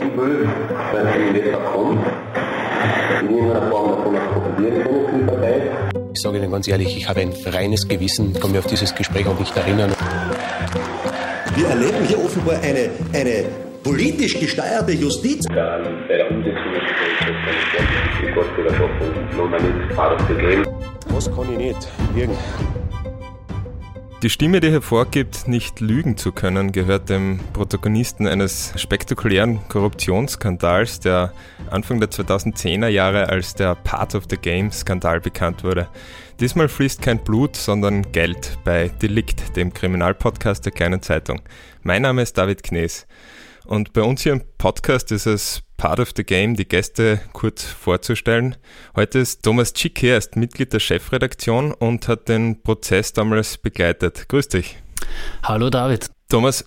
Dass ein Investor kommt, in irgendeiner Form davon profitieren können für die Partei. Ich sage Ihnen ganz ehrlich, ich habe ein reines Gewissen, kann mich auf dieses Gespräch auch nicht erinnern. Wir erleben hier offenbar eine, eine politisch gesteuerte Justiz. Bei der Umsetzung ist die Gastgeberschaft und game. Was kann ich nicht? Lügen. Die Stimme, die hervorgibt, nicht lügen zu können, gehört dem Protagonisten eines spektakulären Korruptionsskandals, der Anfang der 2010er Jahre als der Part of the Game Skandal bekannt wurde. Diesmal fließt kein Blut, sondern Geld bei Delikt, dem Kriminalpodcast der Kleinen Zeitung. Mein Name ist David Knees. Und bei uns hier im Podcast ist es Part of the Game, die Gäste kurz vorzustellen. Heute ist Thomas Schick hier, er ist Mitglied der Chefredaktion und hat den Prozess damals begleitet. Grüß dich. Hallo David. Thomas,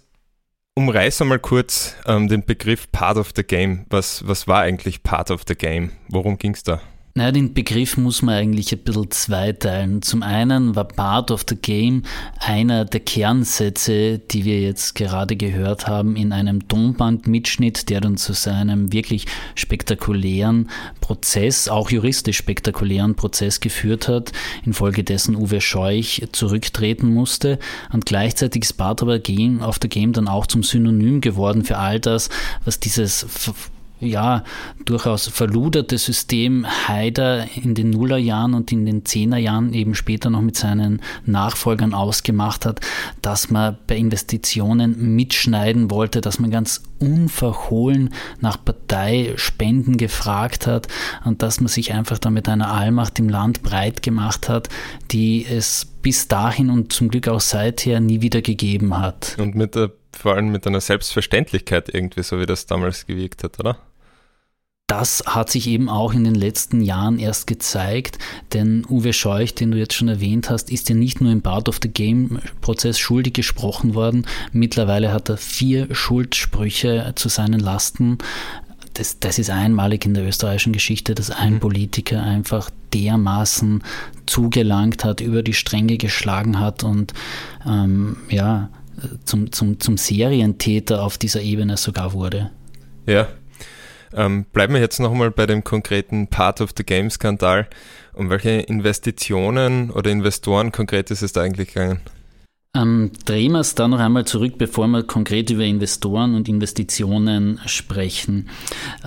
umreiß einmal kurz ähm, den Begriff Part of the Game. Was, was war eigentlich Part of the Game? Worum ging es da? Naja, den Begriff muss man eigentlich ein bisschen zweiteilen. Zum einen war Part of the Game einer der Kernsätze, die wir jetzt gerade gehört haben, in einem Tonbandmitschnitt, der dann zu seinem wirklich spektakulären Prozess, auch juristisch spektakulären Prozess geführt hat, infolgedessen Uwe Scheuch zurücktreten musste. Und gleichzeitig ist Part of the Game, of the Game dann auch zum Synonym geworden für all das, was dieses ja, durchaus verluderte System Haider in den Nullerjahren und in den Zehnerjahren eben später noch mit seinen Nachfolgern ausgemacht hat, dass man bei Investitionen mitschneiden wollte, dass man ganz unverhohlen nach Parteispenden gefragt hat und dass man sich einfach da mit einer Allmacht im Land breit gemacht hat, die es bis dahin und zum Glück auch seither nie wieder gegeben hat. Und mit der, vor allem mit einer Selbstverständlichkeit irgendwie, so wie das damals gewirkt hat, oder? Das hat sich eben auch in den letzten Jahren erst gezeigt, denn Uwe Scheuch, den du jetzt schon erwähnt hast, ist ja nicht nur im Part of the Game Prozess schuldig gesprochen worden. Mittlerweile hat er vier Schuldsprüche zu seinen Lasten. Das, das ist einmalig in der österreichischen Geschichte, dass ein mhm. Politiker einfach dermaßen zugelangt hat, über die Stränge geschlagen hat und ähm, ja, zum, zum, zum Serientäter auf dieser Ebene sogar wurde. Ja, ähm, bleiben wir jetzt nochmal bei dem konkreten Part of the Game-Skandal. Um welche Investitionen oder Investoren konkret ist es da eigentlich gegangen? Ähm, drehen wir es da noch einmal zurück, bevor wir konkret über Investoren und Investitionen sprechen.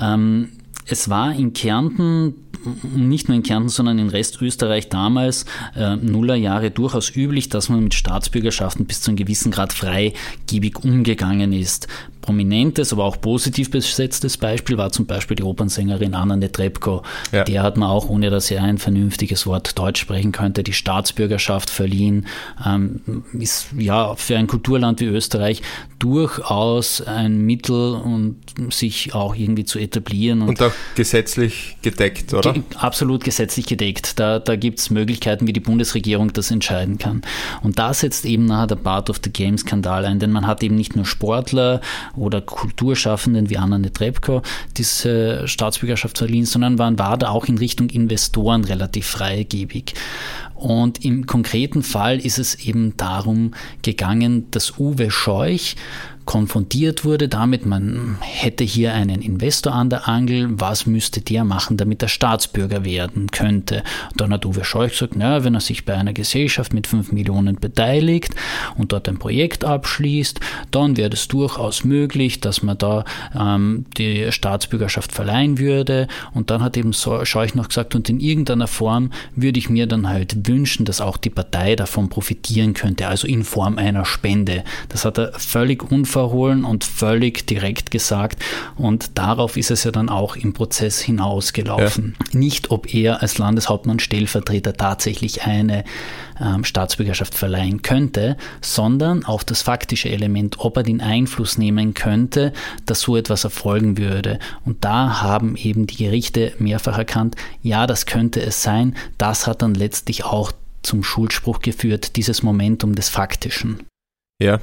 Ähm, es war in Kärnten nicht nur in Kärnten, sondern in Restösterreich damals äh, Nullerjahre durchaus üblich, dass man mit Staatsbürgerschaften bis zu einem gewissen Grad freigebig umgegangen ist prominentes, aber auch positiv besetztes Beispiel war zum Beispiel die Opernsängerin Anna Netrebko. Ja. Der hat man auch, ohne dass er ein vernünftiges Wort Deutsch sprechen könnte, die Staatsbürgerschaft verliehen. Ähm, ist ja für ein Kulturland wie Österreich durchaus ein Mittel, um sich auch irgendwie zu etablieren. Und, und auch gesetzlich gedeckt, oder? Ge absolut gesetzlich gedeckt. Da, da gibt es Möglichkeiten, wie die Bundesregierung das entscheiden kann. Und da setzt eben nachher der Part of the Game Skandal ein, denn man hat eben nicht nur Sportler oder Kulturschaffenden wie Anna Netrebko diese Staatsbürgerschaft verliehen, sondern man war da auch in Richtung Investoren relativ freigebig. Und im konkreten Fall ist es eben darum gegangen, dass Uwe Scheuch konfrontiert wurde damit, man hätte hier einen Investor an der Angel, was müsste der machen, damit er Staatsbürger werden könnte. Dann hat Uwe Scheuch gesagt, na, wenn er sich bei einer Gesellschaft mit 5 Millionen beteiligt und dort ein Projekt abschließt, dann wäre es durchaus möglich, dass man da ähm, die Staatsbürgerschaft verleihen würde. Und dann hat eben Scheuch noch gesagt, und in irgendeiner Form würde ich mir dann halt wünschen, dass auch die Partei davon profitieren könnte, also in Form einer Spende. Das hat er völlig unverständlich verhohlen und völlig direkt gesagt. Und darauf ist es ja dann auch im Prozess hinausgelaufen. Ja. Nicht, ob er als Landeshauptmann Stellvertreter tatsächlich eine ähm, Staatsbürgerschaft verleihen könnte, sondern auf das faktische Element, ob er den Einfluss nehmen könnte, dass so etwas erfolgen würde. Und da haben eben die Gerichte mehrfach erkannt, ja, das könnte es sein. Das hat dann letztlich auch zum Schuldspruch geführt, dieses Momentum des Faktischen. Ja,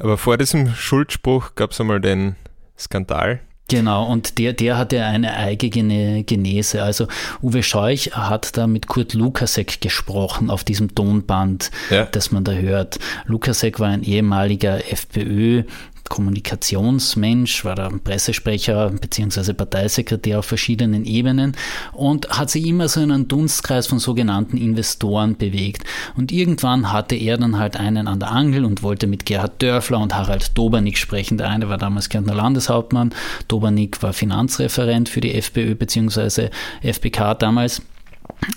aber vor diesem Schuldspruch gab es einmal den Skandal. Genau, und der, der hatte eine eigene Genese. Also Uwe Scheuch hat da mit Kurt Lukasek gesprochen auf diesem Tonband, ja. das man da hört. Lukasek war ein ehemaliger FPÖ Kommunikationsmensch, war der Pressesprecher bzw. Parteisekretär auf verschiedenen Ebenen und hat sich immer so in einen Dunstkreis von sogenannten Investoren bewegt. Und irgendwann hatte er dann halt einen an der Angel und wollte mit Gerhard Dörfler und Harald Dobernick sprechen. Der eine war damals Kärntner Landeshauptmann, Dobernick war Finanzreferent für die FPÖ bzw. FPK damals.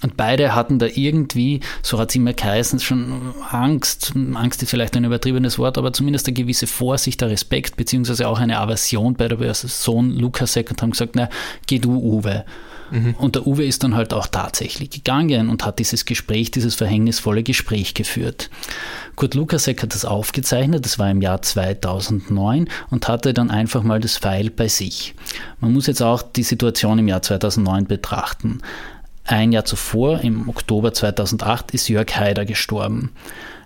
Und beide hatten da irgendwie, so hat es immer geheißen, schon Angst. Angst ist vielleicht ein übertriebenes Wort, aber zumindest eine gewisse Vorsicht, ein Respekt, beziehungsweise auch eine Aversion bei der Sohn Lukasek und haben gesagt, na, geh du, Uwe. Mhm. Und der Uwe ist dann halt auch tatsächlich gegangen und hat dieses Gespräch, dieses verhängnisvolle Gespräch geführt. Kurt Lukasek hat das aufgezeichnet, das war im Jahr 2009 und hatte dann einfach mal das Pfeil bei sich. Man muss jetzt auch die Situation im Jahr 2009 betrachten. Ein Jahr zuvor, im Oktober 2008, ist Jörg Haider gestorben.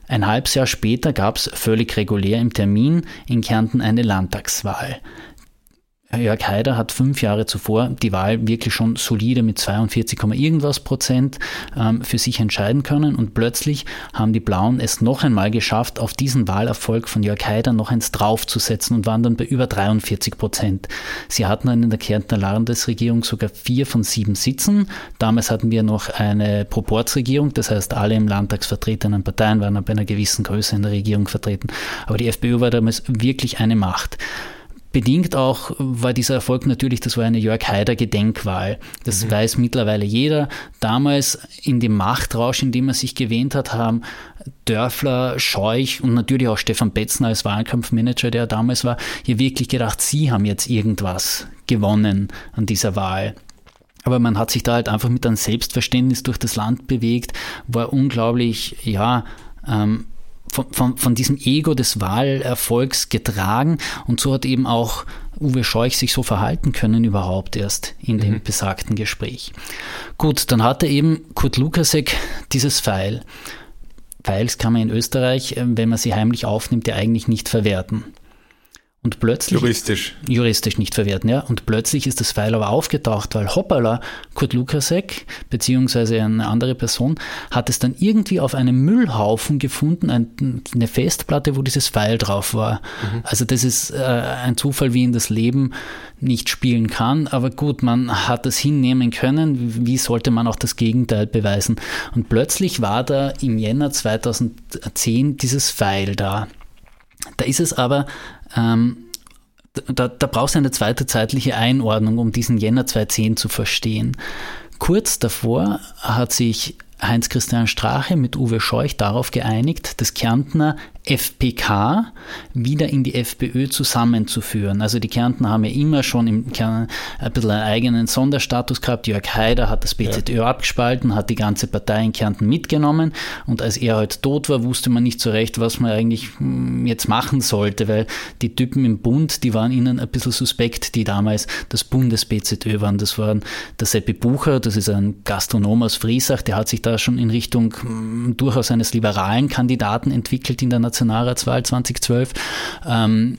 Ein halbes Jahr später gab es völlig regulär im Termin in Kärnten eine Landtagswahl. Jörg Haider hat fünf Jahre zuvor die Wahl wirklich schon solide mit 42, irgendwas Prozent ähm, für sich entscheiden können und plötzlich haben die Blauen es noch einmal geschafft, auf diesen Wahlerfolg von Jörg Haider noch eins draufzusetzen und waren dann bei über 43 Prozent. Sie hatten dann in der Kärntner Landesregierung sogar vier von sieben Sitzen. Damals hatten wir noch eine Proportsregierung, das heißt alle im Landtag vertretenen Parteien waren bei einer gewissen Größe in der Regierung vertreten. Aber die FPÖ war damals wirklich eine Macht. Bedingt auch war dieser Erfolg natürlich, das war eine Jörg Haider Gedenkwahl. Das mhm. weiß mittlerweile jeder. Damals in dem Machtrausch, in dem er sich gewähnt hat, haben Dörfler, Scheuch und natürlich auch Stefan Betzner als Wahlkampfmanager, der damals war, hier wirklich gedacht, sie haben jetzt irgendwas gewonnen an dieser Wahl. Aber man hat sich da halt einfach mit einem Selbstverständnis durch das Land bewegt, war unglaublich, ja, ähm, von, von, von diesem Ego des Wahlerfolgs getragen und so hat eben auch Uwe Scheuch sich so verhalten können überhaupt erst in dem mhm. besagten Gespräch. Gut, dann hatte eben Kurt Lukasek dieses Pfeil. Pfeils kann man in Österreich, äh, wenn man sie heimlich aufnimmt, ja eigentlich nicht verwerten. Und plötzlich. Juristisch. Juristisch nicht verwerten, ja. Und plötzlich ist das Pfeil aber aufgetaucht, weil hoppala, Kurt Lukasek, beziehungsweise eine andere Person, hat es dann irgendwie auf einem Müllhaufen gefunden, eine Festplatte, wo dieses Pfeil drauf war. Mhm. Also das ist äh, ein Zufall, wie in das Leben nicht spielen kann. Aber gut, man hat es hinnehmen können. Wie sollte man auch das Gegenteil beweisen? Und plötzlich war da im Jänner 2010 dieses Pfeil da. Da ist es aber ähm, da, da brauchst du eine zweite zeitliche Einordnung, um diesen Jänner 2010 zu verstehen. Kurz davor hat sich Heinz-Christian Strache mit Uwe Scheuch darauf geeinigt, das Kärntner FPK wieder in die FPÖ zusammenzuführen. Also die Kärntner haben ja immer schon im Kern ein bisschen einen eigenen Sonderstatus gehabt. Jörg Haider hat das BZÖ ja. abgespalten, hat die ganze Partei in Kärnten mitgenommen und als er halt tot war, wusste man nicht so recht, was man eigentlich hm, jetzt machen sollte, weil die Typen im Bund, die waren ihnen ein bisschen suspekt, die damals das Bundes-BZÖ waren. Das waren der Seppi Bucher, das ist ein Gastronom aus Friesach, der hat sich da schon in Richtung hm, durchaus eines liberalen Kandidaten entwickelt in der Nation Nationalratswahl 2012. Ähm,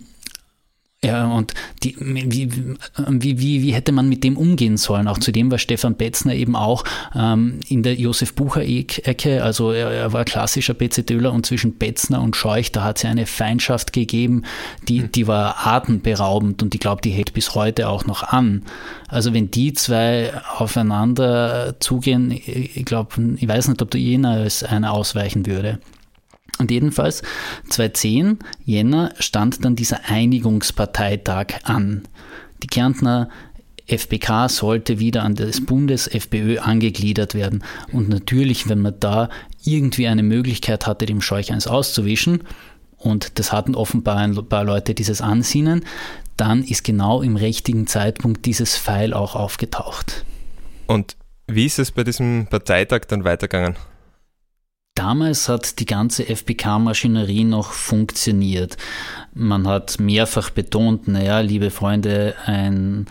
ja, und die, wie, wie, wie, wie hätte man mit dem umgehen sollen? Auch zudem war Stefan Betzner eben auch ähm, in der Josef Bucher-Ecke, also er, er, war klassischer BZÖler und zwischen Betzner und Scheuch, da hat es eine Feindschaft gegeben, die, hm. die war atemberaubend und ich glaube, die hält bis heute auch noch an. Also wenn die zwei aufeinander zugehen, ich glaube, ich weiß nicht, ob da jener als einer ausweichen würde. Und jedenfalls 2010, Jänner, stand dann dieser Einigungsparteitag an. Die Kärntner FPK sollte wieder an das Bundes-FPÖ angegliedert werden. Und natürlich, wenn man da irgendwie eine Möglichkeit hatte, dem Scheuch eins auszuwischen, und das hatten offenbar ein paar Leute dieses Ansinnen, dann ist genau im richtigen Zeitpunkt dieses Pfeil auch aufgetaucht. Und wie ist es bei diesem Parteitag dann weitergegangen? Damals hat die ganze FPK-Maschinerie noch funktioniert. Man hat mehrfach betont, naja, liebe Freunde, ein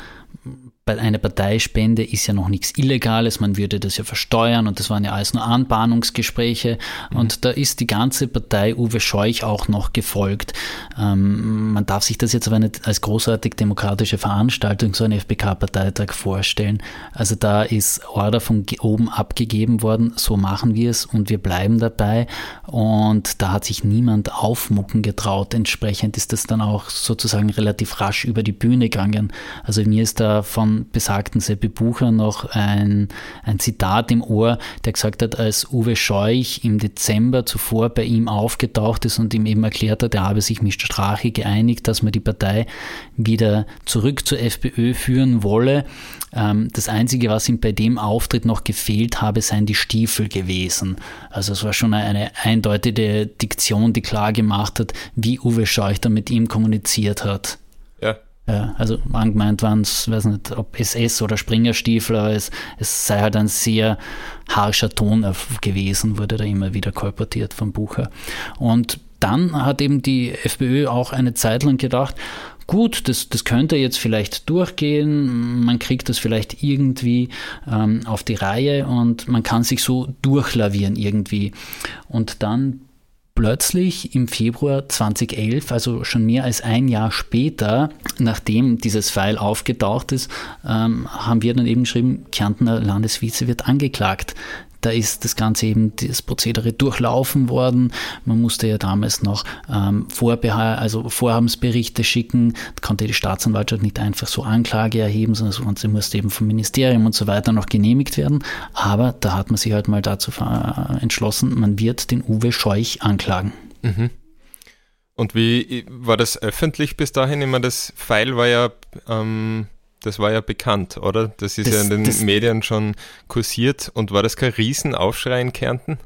eine Parteispende ist ja noch nichts Illegales, man würde das ja versteuern und das waren ja alles nur Anbahnungsgespräche mhm. und da ist die ganze Partei Uwe Scheuch auch noch gefolgt. Ähm, man darf sich das jetzt aber nicht als großartig demokratische Veranstaltung, so ein FPK-Parteitag vorstellen. Also da ist Order von oben abgegeben worden, so machen wir es und wir bleiben dabei und da hat sich niemand aufmucken getraut. Entsprechend ist das dann auch sozusagen relativ rasch über die Bühne gegangen. Also mir ist da von besagten Seppi Bucher noch ein, ein Zitat im Ohr, der gesagt hat, als Uwe Scheuch im Dezember zuvor bei ihm aufgetaucht ist und ihm eben erklärt hat, er habe sich mit Strache geeinigt, dass man die Partei wieder zurück zur FPÖ führen wolle. Ähm, das Einzige, was ihm bei dem Auftritt noch gefehlt habe, seien die Stiefel gewesen. Also es war schon eine eindeutige Diktion, die klar gemacht hat, wie Uwe Scheuch da mit ihm kommuniziert hat. Ja, ja, also angemeint waren es, weiß nicht, ob SS oder Springerstiefel, aber es, es sei halt ein sehr harscher Ton gewesen, wurde da immer wieder kolportiert vom Bucher. Und dann hat eben die FPÖ auch eine Zeit lang gedacht, gut, das, das könnte jetzt vielleicht durchgehen, man kriegt das vielleicht irgendwie ähm, auf die Reihe und man kann sich so durchlavieren irgendwie. Und dann plötzlich im Februar 2011, also schon mehr als ein Jahr später, nachdem dieses Pfeil aufgetaucht ist, ähm, haben wir dann eben geschrieben, Kärntner Landesvize wird angeklagt. Da ist das Ganze eben, das Prozedere durchlaufen worden. Man musste ja damals noch ähm, also Vorhabensberichte schicken. Da konnte die Staatsanwaltschaft nicht einfach so Anklage erheben, sondern das Ganze musste eben vom Ministerium und so weiter noch genehmigt werden. Aber da hat man sich halt mal dazu entschlossen, man wird den Uwe Scheuch anklagen. Mhm. Und wie war das öffentlich bis dahin? Immer das Pfeil war ja ähm, das war ja bekannt, oder? Das ist das, ja in den Medien schon kursiert. Und war das kein Riesenaufschrei in Kärnten?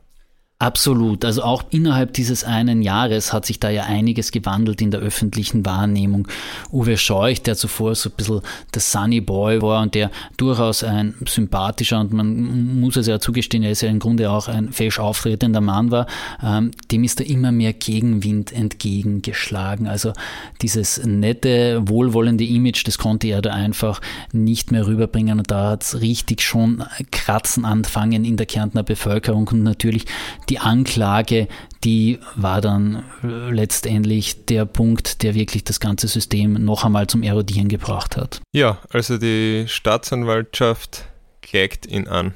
Absolut. Also auch innerhalb dieses einen Jahres hat sich da ja einiges gewandelt in der öffentlichen Wahrnehmung. Uwe Scheuch, der zuvor so ein bisschen der Sunny Boy war und der durchaus ein sympathischer und man muss es ja zugestehen, er ist ja im Grunde auch ein fesch auftretender Mann war, ähm, dem ist da immer mehr Gegenwind entgegengeschlagen. Also dieses nette, wohlwollende Image, das konnte er da einfach nicht mehr rüberbringen und da hat es richtig schon Kratzen anfangen in der Kärntner Bevölkerung und natürlich die Anklage, die war dann letztendlich der Punkt, der wirklich das ganze System noch einmal zum Erodieren gebracht hat. Ja, also die Staatsanwaltschaft klagt ihn an.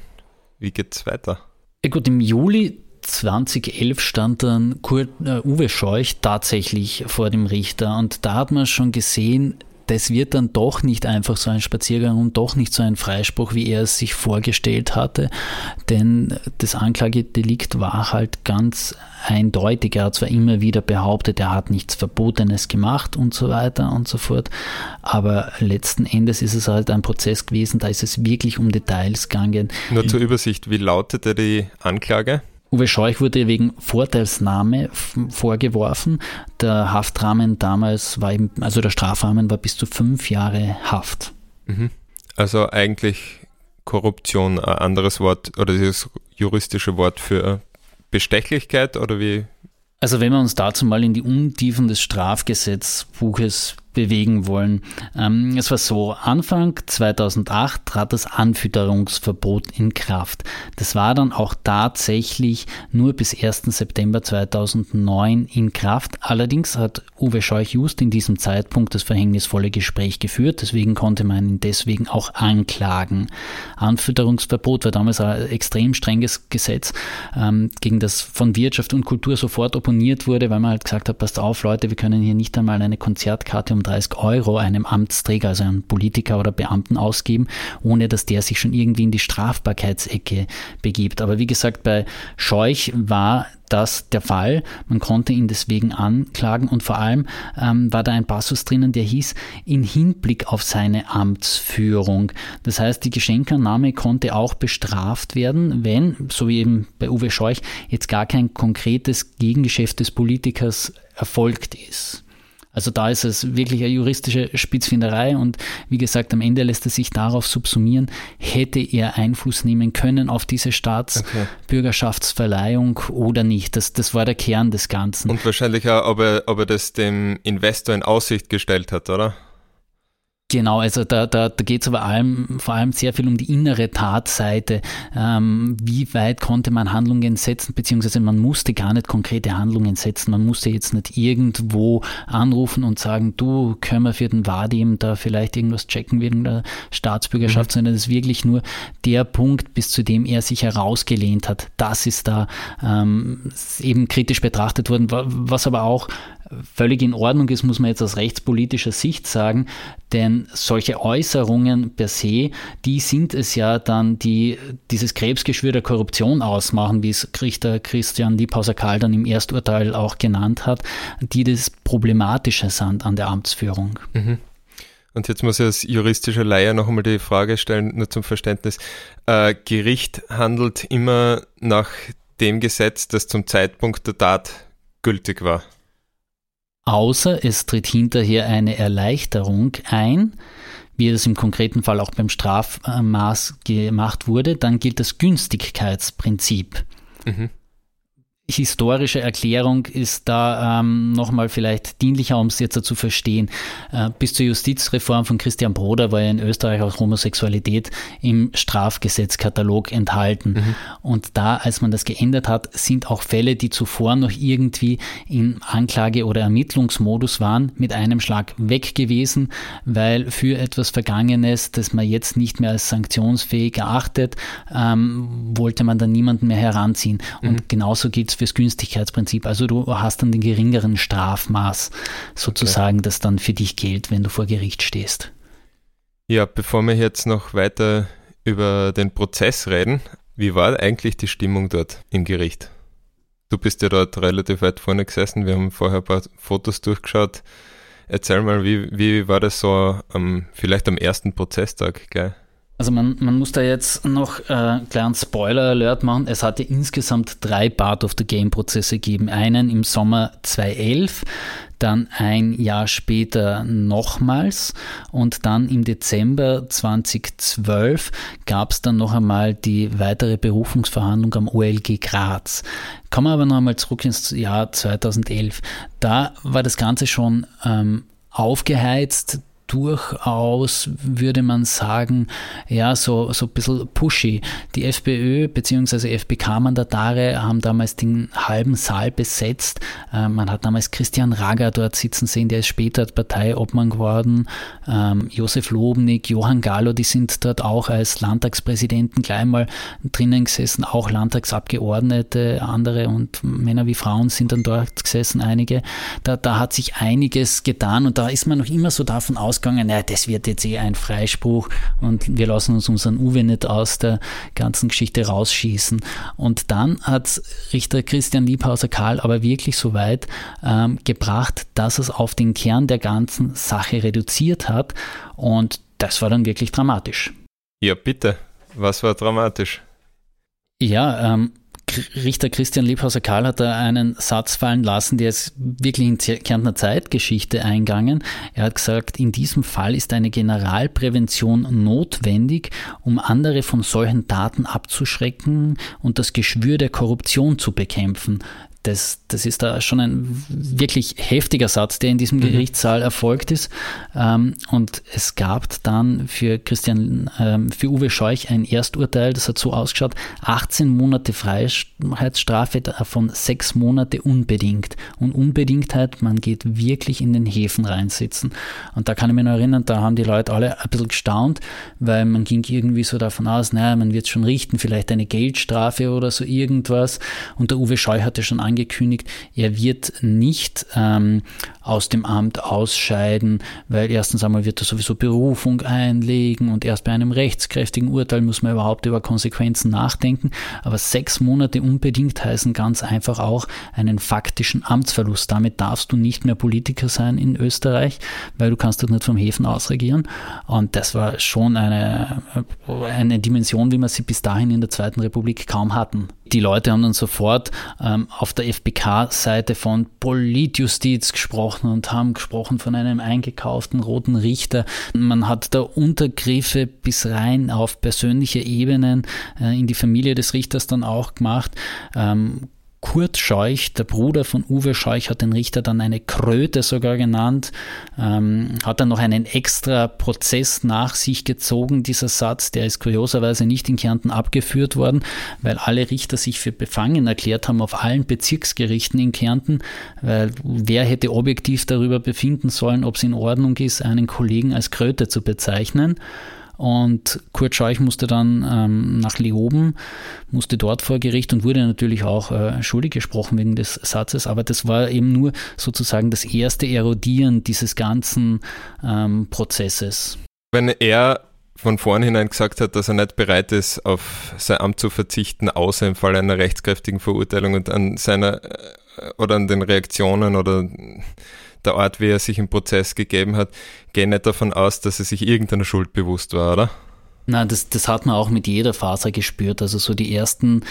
Wie geht's weiter? Ja gut, im Juli 2011 stand dann Kurt, äh, Uwe Scheuch tatsächlich vor dem Richter und da hat man schon gesehen, das wird dann doch nicht einfach so ein Spaziergang und doch nicht so ein Freispruch, wie er es sich vorgestellt hatte. Denn das Anklagedelikt war halt ganz eindeutig. Er hat zwar immer wieder behauptet, er hat nichts Verbotenes gemacht und so weiter und so fort. Aber letzten Endes ist es halt ein Prozess gewesen, da ist es wirklich um Details gegangen. Nur zur Übersicht, wie lautete die Anklage? Uwe Scheuch wurde wegen Vorteilsnahme vorgeworfen. Der Haftrahmen damals war eben, also der Strafrahmen war bis zu fünf Jahre Haft. Mhm. Also eigentlich Korruption, ein anderes Wort oder das juristische Wort für Bestechlichkeit oder wie? Also wenn wir uns dazu mal in die Untiefen des Strafgesetzbuches bewegen wollen. Ähm, es war so, Anfang 2008 trat das Anfütterungsverbot in Kraft. Das war dann auch tatsächlich nur bis 1. September 2009 in Kraft. Allerdings hat Uwe Scheuch just in diesem Zeitpunkt das verhängnisvolle Gespräch geführt, deswegen konnte man ihn deswegen auch anklagen. Anfütterungsverbot war damals ein extrem strenges Gesetz, ähm, gegen das von Wirtschaft und Kultur sofort opponiert wurde, weil man halt gesagt hat, passt auf Leute, wir können hier nicht einmal eine Konzertkarte um 35 Euro einem Amtsträger, also einem Politiker oder Beamten ausgeben, ohne dass der sich schon irgendwie in die Strafbarkeitsecke begibt. Aber wie gesagt, bei Scheuch war das der Fall. Man konnte ihn deswegen anklagen und vor allem ähm, war da ein Passus drinnen, der hieß, in Hinblick auf seine Amtsführung. Das heißt, die Geschenkannahme konnte auch bestraft werden, wenn, so wie eben bei Uwe Scheuch, jetzt gar kein konkretes Gegengeschäft des Politikers erfolgt ist. Also da ist es wirklich eine juristische Spitzfinderei und wie gesagt, am Ende lässt es sich darauf subsumieren, hätte er Einfluss nehmen können auf diese Staatsbürgerschaftsverleihung okay. oder nicht. Das, das war der Kern des Ganzen. Und wahrscheinlich auch, ob er, ob er das dem Investor in Aussicht gestellt hat, oder? Genau, also da, da, da geht es aber allem, vor allem sehr viel um die innere Tatseite. Ähm, wie weit konnte man Handlungen setzen, beziehungsweise man musste gar nicht konkrete Handlungen setzen. Man musste jetzt nicht irgendwo anrufen und sagen, du, können wir für den Vadim da vielleicht irgendwas checken wegen der Staatsbürgerschaft, mhm. sondern es ist wirklich nur der Punkt, bis zu dem er sich herausgelehnt hat. Das ist da ähm, eben kritisch betrachtet worden, was aber auch völlig in Ordnung ist, muss man jetzt aus rechtspolitischer Sicht sagen, denn solche Äußerungen per se, die sind es ja dann, die dieses Krebsgeschwür der Korruption ausmachen, wie es Richter Christian Liebhauser-Karl dann im Ersturteil auch genannt hat, die das Problematische sind an der Amtsführung. Mhm. Und jetzt muss ich als juristischer Laie noch einmal die Frage stellen, nur zum Verständnis. Äh, Gericht handelt immer nach dem Gesetz, das zum Zeitpunkt der Tat gültig war außer es tritt hinterher eine Erleichterung ein, wie es im konkreten Fall auch beim Strafmaß gemacht wurde, dann gilt das Günstigkeitsprinzip. Mhm historische Erklärung ist da ähm, nochmal vielleicht dienlicher, um es jetzt zu verstehen. Äh, bis zur Justizreform von Christian Broder war ja in Österreich auch Homosexualität im Strafgesetzkatalog enthalten. Mhm. Und da, als man das geändert hat, sind auch Fälle, die zuvor noch irgendwie in Anklage- oder Ermittlungsmodus waren, mit einem Schlag weg gewesen, weil für etwas Vergangenes, das man jetzt nicht mehr als sanktionsfähig erachtet, ähm, wollte man dann niemanden mehr heranziehen. Und mhm. genauso gilt es fürs Günstigkeitsprinzip. Also du hast dann den geringeren Strafmaß sozusagen, okay. das dann für dich gilt, wenn du vor Gericht stehst. Ja, bevor wir jetzt noch weiter über den Prozess reden, wie war eigentlich die Stimmung dort im Gericht? Du bist ja dort relativ weit vorne gesessen, wir haben vorher ein paar Fotos durchgeschaut. Erzähl mal, wie, wie war das so am, vielleicht am ersten Prozesstag, gell? Also man, man muss da jetzt noch äh, kleinen Spoiler-Alert machen. Es hatte insgesamt drei Part of the Game-Prozesse gegeben. Einen im Sommer 2011, dann ein Jahr später nochmals und dann im Dezember 2012 gab es dann noch einmal die weitere Berufungsverhandlung am OLG Graz. Kommen wir aber noch einmal zurück ins Jahr 2011. Da war das Ganze schon ähm, aufgeheizt durchaus, würde man sagen, ja, so, so ein bisschen pushy. Die FPÖ bzw. FPK-Mandatare haben damals den halben Saal besetzt. Ähm, man hat damals Christian Rager dort sitzen sehen, der ist später Parteiobmann geworden. Ähm, Josef Lobnig, Johann Gallo, die sind dort auch als Landtagspräsidenten gleich mal drinnen gesessen, auch Landtagsabgeordnete, andere und Männer wie Frauen sind dann dort gesessen, einige. Da, da hat sich einiges getan und da ist man noch immer so davon aus, ausgegangen, ja, das wird jetzt eh ein Freispruch und wir lassen uns unseren Uwe nicht aus der ganzen Geschichte rausschießen. Und dann hat Richter Christian Liebhauser-Karl aber wirklich so weit ähm, gebracht, dass es auf den Kern der ganzen Sache reduziert hat und das war dann wirklich dramatisch. Ja, bitte. Was war dramatisch? Ja, ähm, Richter Christian Liebhauser-Karl hat da einen Satz fallen lassen, der ist wirklich in Kärntner Zeitgeschichte eingegangen. Er hat gesagt, in diesem Fall ist eine Generalprävention notwendig, um andere von solchen Taten abzuschrecken und das Geschwür der Korruption zu bekämpfen das, das ist da schon ein wirklich heftiger Satz, der in diesem mhm. Gerichtssaal erfolgt ist. Ähm, und es gab dann für Christian, ähm, für Uwe Scheuch ein Ersturteil, das hat so ausgeschaut, 18 Monate Freiheitsstrafe, davon sechs Monate unbedingt. Und Unbedingtheit, man geht wirklich in den Häfen reinsitzen. Und da kann ich mich noch erinnern, da haben die Leute alle ein bisschen gestaunt, weil man ging irgendwie so davon aus, naja, man wird schon richten, vielleicht eine Geldstrafe oder so irgendwas. Und der Uwe Scheuch hatte schon angekündigt, angekündigt, er wird nicht ähm, aus dem Amt ausscheiden, weil erstens einmal wird er sowieso Berufung einlegen und erst bei einem rechtskräftigen Urteil muss man überhaupt über Konsequenzen nachdenken. Aber sechs Monate unbedingt heißen ganz einfach auch einen faktischen Amtsverlust. Damit darfst du nicht mehr Politiker sein in Österreich, weil du kannst dort nicht vom Häfen aus regieren. Und das war schon eine, eine Dimension, wie wir sie bis dahin in der Zweiten Republik kaum hatten. Die Leute haben dann sofort ähm, auf der FPK-Seite von Politjustiz gesprochen und haben gesprochen von einem eingekauften roten Richter. Man hat da Untergriffe bis rein auf persönliche Ebenen äh, in die Familie des Richters dann auch gemacht. Ähm, Kurt Scheuch, der Bruder von Uwe Scheuch, hat den Richter dann eine Kröte sogar genannt, ähm, hat dann noch einen extra Prozess nach sich gezogen, dieser Satz, der ist kurioserweise nicht in Kärnten abgeführt worden, weil alle Richter sich für befangen erklärt haben auf allen Bezirksgerichten in Kärnten, weil wer hätte objektiv darüber befinden sollen, ob es in Ordnung ist, einen Kollegen als Kröte zu bezeichnen. Und Kurt Scheuch musste dann ähm, nach Leoben, musste dort vor Gericht und wurde natürlich auch äh, schuldig gesprochen wegen des Satzes. Aber das war eben nur sozusagen das erste Erodieren dieses ganzen ähm, Prozesses. Wenn er von vornherein gesagt hat, dass er nicht bereit ist, auf sein Amt zu verzichten, außer im Fall einer rechtskräftigen Verurteilung und an seiner äh, oder an den Reaktionen oder der Art, wie er sich im Prozess gegeben hat, gehe nicht davon aus, dass er sich irgendeiner Schuld bewusst war, oder? Na, das, das hat man auch mit jeder Faser gespürt. Also so die ersten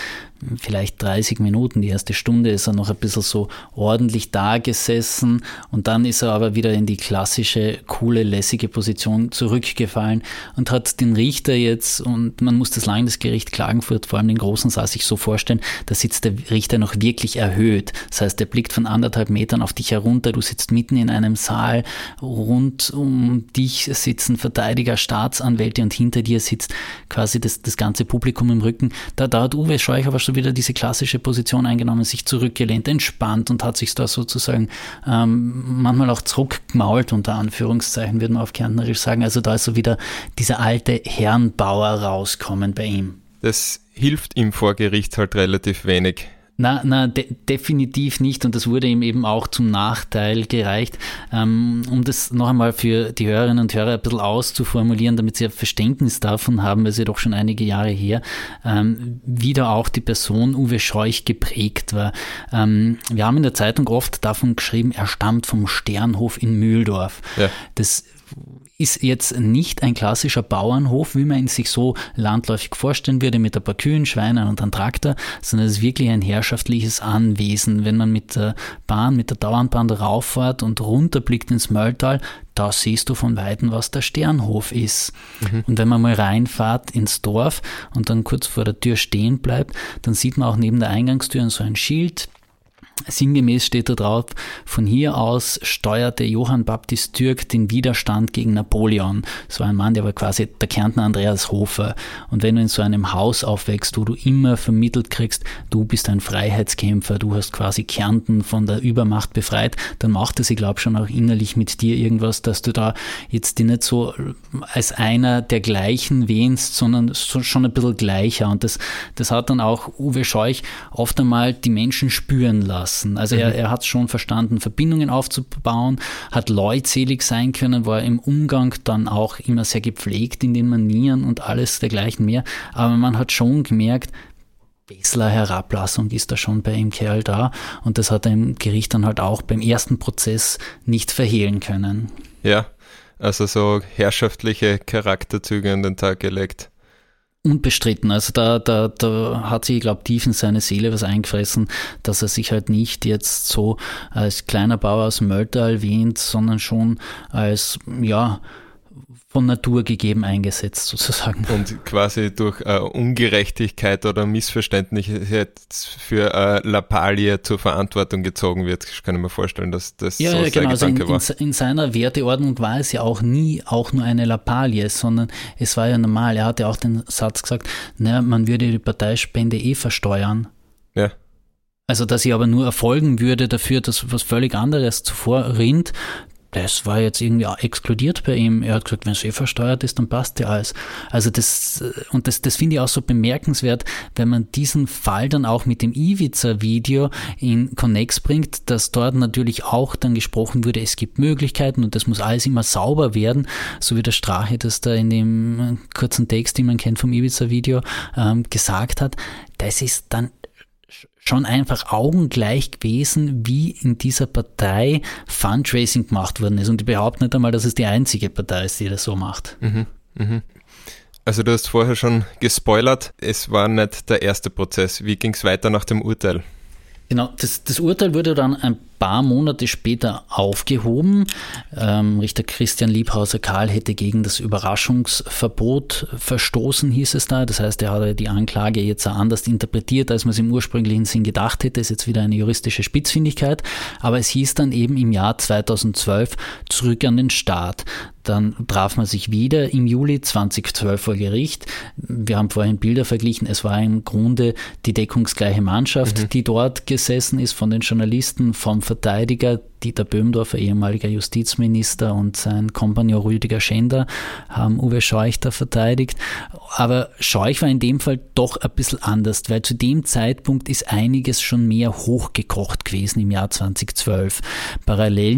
vielleicht 30 Minuten, die erste Stunde ist er noch ein bisschen so ordentlich da gesessen und dann ist er aber wieder in die klassische, coole, lässige Position zurückgefallen und hat den Richter jetzt, und man muss das Landesgericht Klagenfurt, vor allem den großen Saal, sich so vorstellen, da sitzt der Richter noch wirklich erhöht. Das heißt, er blickt von anderthalb Metern auf dich herunter, du sitzt mitten in einem Saal, rund um dich sitzen Verteidiger, Staatsanwälte und hinter dir sitzt quasi das, das ganze Publikum im Rücken. Da, da hat Uwe Scheuch aber schon wieder diese klassische Position eingenommen, sich zurückgelehnt, entspannt und hat sich da sozusagen ähm, manchmal auch zurückgemault, unter Anführungszeichen, würde man auf Kärntnerisch sagen. Also da ist so wieder dieser alte Herrenbauer rauskommen bei ihm. Das hilft ihm vor Gericht halt relativ wenig. Na, na de definitiv nicht und das wurde ihm eben auch zum Nachteil gereicht. Ähm, um das noch einmal für die Hörerinnen und Hörer ein bisschen auszuformulieren, damit sie ein Verständnis davon haben, weil sie doch schon einige Jahre her, ähm, wie da auch die Person Uwe Scheuch geprägt war. Ähm, wir haben in der Zeitung oft davon geschrieben, er stammt vom Sternhof in Mühldorf. Ja. Das ist jetzt nicht ein klassischer Bauernhof, wie man ihn sich so landläufig vorstellen würde, mit ein paar Kühen, Schweinen und einem Traktor, sondern es ist wirklich ein herrschaftliches Anwesen. Wenn man mit der Bahn, mit der Dauernbahn rauffährt und runterblickt ins Mölltal, da siehst du von Weitem, was der Sternhof ist. Mhm. Und wenn man mal reinfahrt ins Dorf und dann kurz vor der Tür stehen bleibt, dann sieht man auch neben der Eingangstür so ein Schild, Sinngemäß steht da drauf, von hier aus steuerte Johann Baptist Türk den Widerstand gegen Napoleon. Das war ein Mann, der war quasi der Kärntner Andreas Hofer. Und wenn du in so einem Haus aufwächst, wo du immer vermittelt kriegst, du bist ein Freiheitskämpfer, du hast quasi Kärnten von der Übermacht befreit, dann macht es, ich glaube, schon auch innerlich mit dir irgendwas, dass du da jetzt die nicht so als einer der gleichen wähnst, sondern schon ein bisschen gleicher. Und das, das hat dann auch Uwe Scheuch oft einmal die Menschen spüren lassen lassen. Also mhm. er, er hat schon verstanden, Verbindungen aufzubauen, hat leutselig sein können, war im Umgang dann auch immer sehr gepflegt in den Manieren und alles dergleichen mehr. Aber man hat schon gemerkt, Bessler Herablassung ist da schon bei dem Kerl da und das hat er im Gericht dann halt auch beim ersten Prozess nicht verhehlen können. Ja, also so herrschaftliche Charakterzüge an den Tag gelegt. Unbestritten. Also da, da, da hat sich, ich tief in seine Seele was eingefressen, dass er sich halt nicht jetzt so als kleiner Bauer aus Mölter erwähnt, sondern schon als, ja, von Natur gegeben eingesetzt, sozusagen. Und quasi durch äh, Ungerechtigkeit oder Missverständnis für äh, Lappalie zur Verantwortung gezogen wird. Ich kann mir vorstellen, dass das ja, so ja, genau. Also in, in, in, seiner Werteordnung war es ja auch nie auch nur eine Lappalie, sondern es war ja normal. Er hatte auch den Satz gesagt, naja, man würde die Parteispende eh versteuern. Ja. Also, dass sie aber nur erfolgen würde dafür, dass was völlig anderes zuvor rinnt, das war jetzt irgendwie auch exkludiert bei ihm. Er hat gesagt, wenn es eh versteuert ist, dann passt ja alles. Also das, und das, das finde ich auch so bemerkenswert, wenn man diesen Fall dann auch mit dem Ivica-Video in Connex bringt, dass dort natürlich auch dann gesprochen wurde, es gibt Möglichkeiten und das muss alles immer sauber werden, so wie der Strache das da in dem kurzen Text, den man kennt vom Ivica-Video, ähm, gesagt hat. Das ist dann schon einfach augengleich gewesen, wie in dieser Partei Fundraising gemacht worden ist. Und ich behaupte nicht einmal, dass es die einzige Partei ist, die das so macht. Mhm, mhm. Also du hast vorher schon gespoilert, es war nicht der erste Prozess. Wie ging es weiter nach dem Urteil? Genau, das, das Urteil wurde dann ein paar Monate später aufgehoben. Ähm, Richter Christian Liebhauser-Karl hätte gegen das Überraschungsverbot verstoßen, hieß es da. Das heißt, er hatte die Anklage jetzt anders interpretiert, als man es im ursprünglichen Sinn gedacht hätte. Das ist jetzt wieder eine juristische Spitzfindigkeit. Aber es hieß dann eben im Jahr 2012 zurück an den Staat. Dann traf man sich wieder im Juli 2012 vor Gericht. Wir haben vorhin Bilder verglichen. Es war im Grunde die deckungsgleiche Mannschaft, mhm. die dort gesessen ist, von den Journalisten, vom Verteidiger, Dieter Böhmdorfer, ehemaliger Justizminister und sein Kompagnon Rüdiger Schender haben Uwe Scheuch da verteidigt. Aber Scheuch war in dem Fall doch ein bisschen anders, weil zu dem Zeitpunkt ist einiges schon mehr hochgekocht gewesen im Jahr 2012. Parallel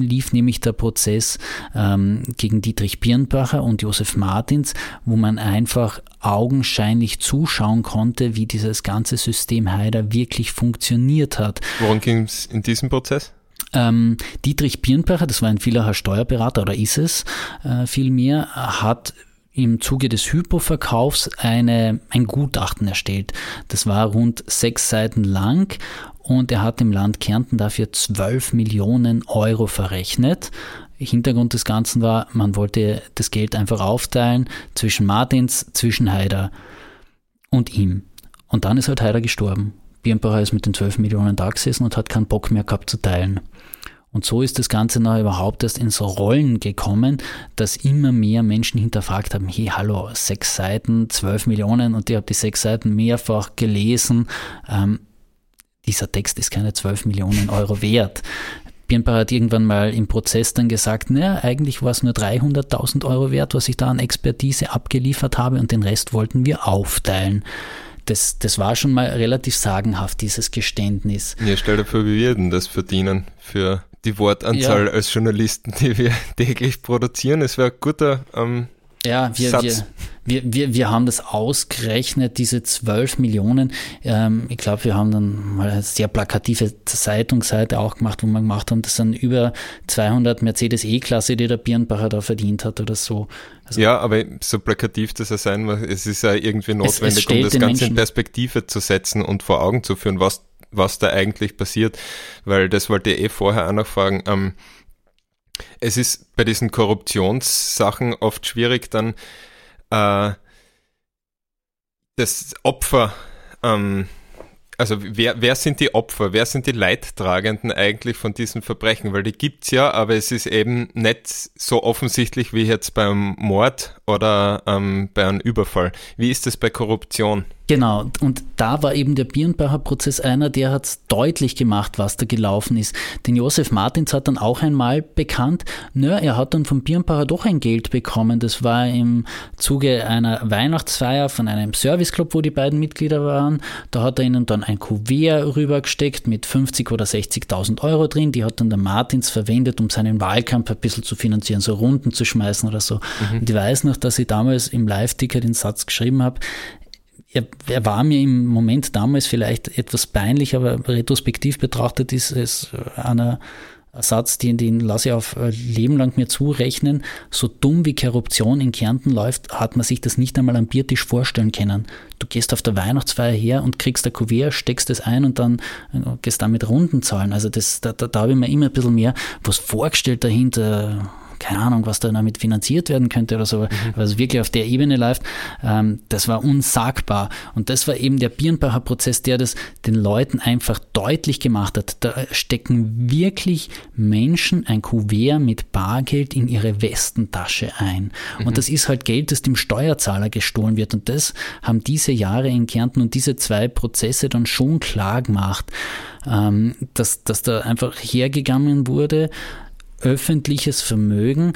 lief nämlich der Prozess ähm, gegen Dietrich Birnbacher und Josef Martins, wo man einfach augenscheinlich zuschauen konnte, wie dieses ganze System Haider wirklich funktioniert hat. Worum ging es in diesem Prozess? Ähm, Dietrich Birnbacher, das war ein Villacher Steuerberater oder ist es äh, vielmehr, hat im Zuge des Hypoverkaufs eine, ein Gutachten erstellt. Das war rund sechs Seiten lang und er hat dem Land Kärnten dafür 12 Millionen Euro verrechnet. Hintergrund des Ganzen war, man wollte das Geld einfach aufteilen zwischen Martins, zwischen Haider und ihm. Und dann ist halt Haider gestorben. Birnbacher ist mit den 12 Millionen da gesessen und hat keinen Bock mehr gehabt zu teilen. Und so ist das Ganze noch überhaupt erst ins Rollen gekommen, dass immer mehr Menschen hinterfragt haben, hey, hallo, sechs Seiten, zwölf Millionen und ich habe die sechs Seiten mehrfach gelesen. Ähm, dieser Text ist keine zwölf Millionen Euro wert. Birnbach hat irgendwann mal im Prozess dann gesagt, naja, eigentlich war es nur 300.000 Euro wert, was ich da an Expertise abgeliefert habe und den Rest wollten wir aufteilen das, das war schon mal relativ sagenhaft, dieses Geständnis. Ja, stell dir vor, wie wir denn das verdienen für die Wortanzahl ja. als Journalisten, die wir täglich produzieren. Es wäre ein guter ähm, ja, wir, wir, wir, wir, wir haben das ausgerechnet, diese 12 Millionen. Ähm, ich glaube, wir haben dann mal eine sehr plakative Zeitungsseite auch gemacht, wo wir gemacht haben, das sind über 200 Mercedes E-Klasse, die der Birnbacher da verdient hat oder so. Also ja, aber so plakativ das ja sein muss, es ist ja irgendwie notwendig, es, es um das Ganze Menschen in Perspektive zu setzen und vor Augen zu führen, was, was da eigentlich passiert. Weil das wollte ich eh vorher auch noch fragen. Ähm, es ist bei diesen Korruptionssachen oft schwierig, dann äh, das Opfer, ähm, also wer, wer sind die Opfer, wer sind die Leidtragenden eigentlich von diesen Verbrechen? Weil die gibt es ja, aber es ist eben nicht so offensichtlich wie jetzt beim Mord oder ähm, bei einem Überfall. Wie ist das bei Korruption? Genau, und da war eben der Birnbacher Prozess einer, der hat deutlich gemacht, was da gelaufen ist. Denn Josef Martins hat dann auch einmal bekannt, nö, er hat dann vom Birnbacher doch ein Geld bekommen. Das war im Zuge einer Weihnachtsfeier von einem Serviceclub, wo die beiden Mitglieder waren. Da hat er ihnen dann ein Kuvert rübergesteckt mit 50 oder 60.000 Euro drin. Die hat dann der Martins verwendet, um seinen Wahlkampf ein bisschen zu finanzieren, so Runden zu schmeißen oder so. Mhm. Und ich weiß noch, dass ich damals im Live-Ticker den Satz geschrieben habe, er, er, war mir im Moment damals vielleicht etwas peinlich, aber retrospektiv betrachtet ist es einer Satz, den, den lasse ich auf Leben lang mir zurechnen. So dumm wie Korruption in Kärnten läuft, hat man sich das nicht einmal am Biertisch vorstellen können. Du gehst auf der Weihnachtsfeier her und kriegst ein Kuvert, steckst es ein und dann äh, gehst damit Runden zahlen. Also das, da, da, da habe ich mir immer ein bisschen mehr was vorgestellt dahinter keine Ahnung, was da damit finanziert werden könnte oder so, mhm. es wirklich auf der Ebene läuft, ähm, das war unsagbar. Und das war eben der Birnbacher Prozess, der das den Leuten einfach deutlich gemacht hat. Da stecken wirklich Menschen ein Kuvert mit Bargeld in ihre Westentasche ein. Mhm. Und das ist halt Geld, das dem Steuerzahler gestohlen wird. Und das haben diese Jahre in Kärnten und diese zwei Prozesse dann schon klar gemacht, ähm, dass, dass da einfach hergegangen wurde, öffentliches Vermögen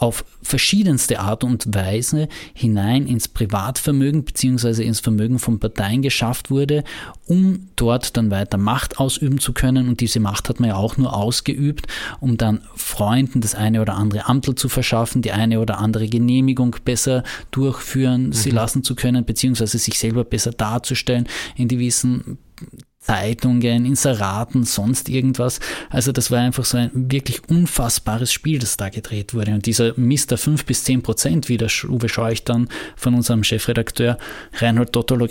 auf verschiedenste Art und Weise hinein ins Privatvermögen bzw. ins Vermögen von Parteien geschafft wurde, um dort dann weiter Macht ausüben zu können. Und diese Macht hat man ja auch nur ausgeübt, um dann Freunden das eine oder andere Amtel zu verschaffen, die eine oder andere Genehmigung besser durchführen, mhm. sie lassen zu können, beziehungsweise sich selber besser darzustellen in gewissen Zeitungen, Inseraten, sonst irgendwas. Also das war einfach so ein wirklich unfassbares Spiel, das da gedreht wurde. Und dieser Mister 5 bis 10 Prozent, wie der Uwe Scheuch dann von unserem Chefredakteur Reinhold Dottolog